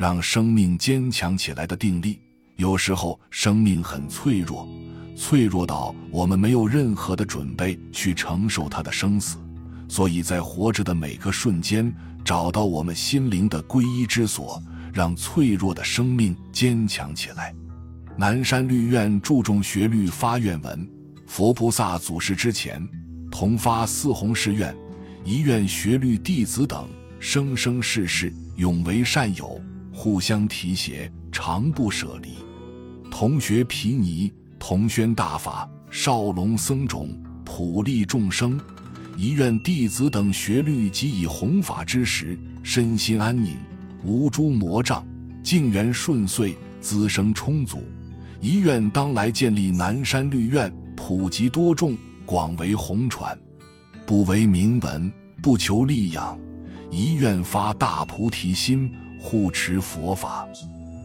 让生命坚强起来的定力。有时候生命很脆弱，脆弱到我们没有任何的准备去承受它的生死，所以在活着的每个瞬间，找到我们心灵的皈依之所，让脆弱的生命坚强起来。南山律院注重学律发愿文，佛菩萨祖师之前，同发四弘誓愿，一愿学律弟子等生生世世永为善友，互相提携，常不舍离。同学毗尼，同宣大法，少龙僧种，普利众生。一愿弟子等学律及以弘法之时，身心安宁，无诸魔障，境缘顺遂，滋生充足。一愿当来建立南山律院，普及多众，广为弘传，不为名闻，不求利养，一愿发大菩提心，护持佛法，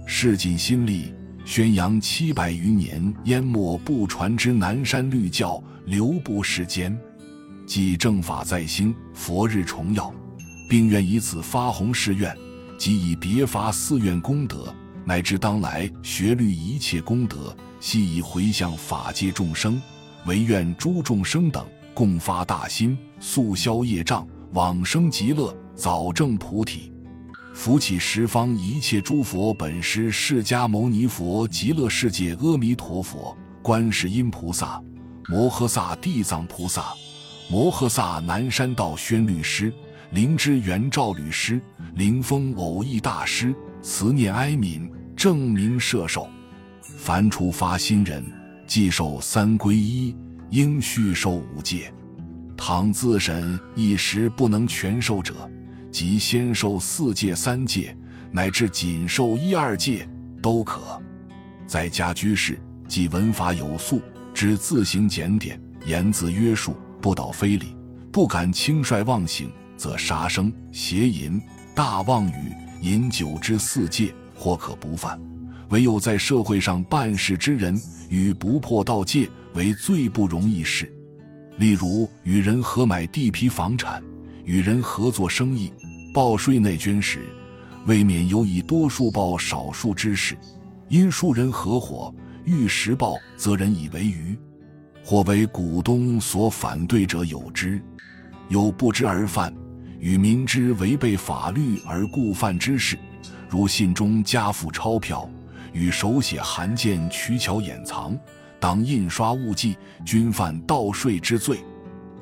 誓尽心力。宣扬七百余年淹没不传之南山律教，流布世间，即正法在兴，佛日重耀，并愿以此发弘誓愿，即以别发寺院功德，乃至当来学律一切功德，悉以回向法界众生，唯愿诸众生等共发大心，速消业障，往生极乐，早证菩提。扶起十方一切诸佛本师释迦牟尼佛、极乐世界阿弥陀佛、观世音菩萨、摩诃萨、地藏菩萨、摩诃萨南山道宣律师、灵芝元照律师、灵峰偶益大师，慈念哀悯，正明摄受。凡除发心人，既受三皈依，应续受五戒。倘自审一时不能全受者，即先受四戒、三戒，乃至仅受一二戒都可。在家居士，即文法有素，只自行检点，言自约束，不倒非礼，不敢轻率妄行，则杀生、邪淫、大妄语、饮酒之四戒，或可不犯。唯有在社会上办事之人，与不破道戒为最不容易事。例如，与人合买地皮房产，与人合作生意。报税内捐时，未免有以多数报少数之事；因数人合伙，欲实报，则人以为愚，或为股东所反对者有之。有不知而犯，与明知违背法律而故犯之事，如信中加附钞票，与手写函件取巧掩藏，当印刷误记，均犯盗税之罪。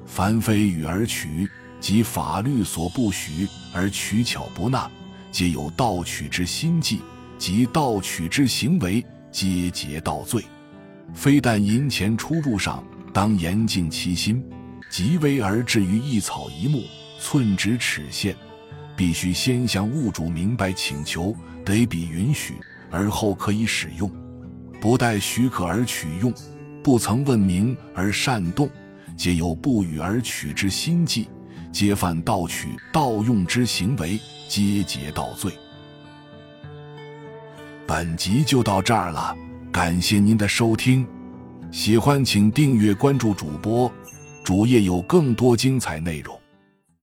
凡非与而取。即法律所不许而取巧不纳，皆有盗取之心计；即盗取之行为，皆结盗罪。非但银钱出入上当严禁其心，即微而至于一草一木、寸指尺线，必须先向物主明白请求，得彼允许，而后可以使用。不待许可而取用，不曾问明而擅动，皆有不与而取之心计。皆犯盗取、盗用之行为，皆劫盗罪。本集就到这儿了，感谢您的收听，喜欢请订阅关注主播，主页有更多精彩内容。